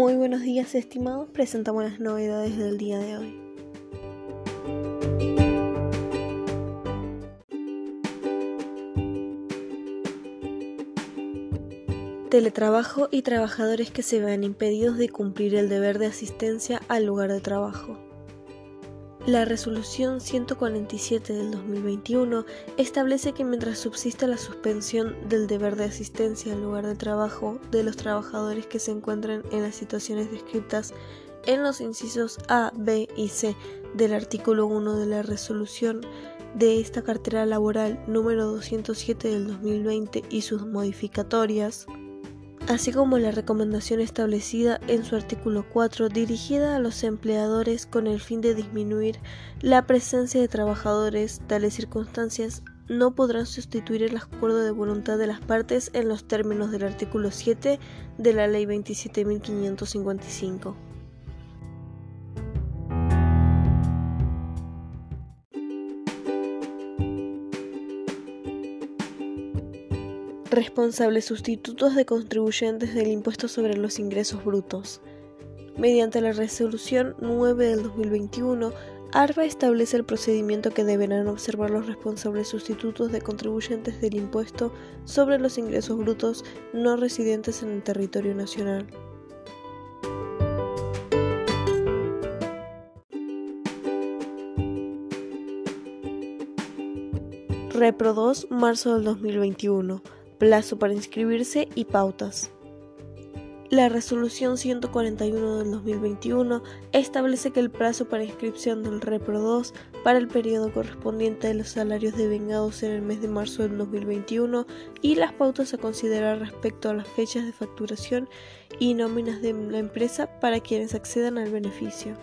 Muy buenos días estimados, presentamos las novedades del día de hoy. Teletrabajo y trabajadores que se vean impedidos de cumplir el deber de asistencia al lugar de trabajo. La resolución 147 del 2021 establece que mientras subsista la suspensión del deber de asistencia al lugar de trabajo de los trabajadores que se encuentren en las situaciones descritas en los incisos A, B y C del artículo 1 de la resolución de esta cartera laboral número 207 del 2020 y sus modificatorias, así como la recomendación establecida en su artículo 4 dirigida a los empleadores con el fin de disminuir la presencia de trabajadores, tales circunstancias no podrán sustituir el acuerdo de voluntad de las partes en los términos del artículo 7 de la Ley 27.555. responsables sustitutos de contribuyentes del impuesto sobre los ingresos brutos. Mediante la resolución 9 del 2021, ARBA establece el procedimiento que deberán observar los responsables sustitutos de contribuyentes del impuesto sobre los ingresos brutos no residentes en el territorio nacional. Repro 2, marzo del 2021 plazo para inscribirse y pautas. La resolución 141 del 2021 establece que el plazo para inscripción del Repro 2 para el periodo correspondiente a los salarios devengados en el mes de marzo del 2021 y las pautas a considerar respecto a las fechas de facturación y nóminas de la empresa para quienes accedan al beneficio.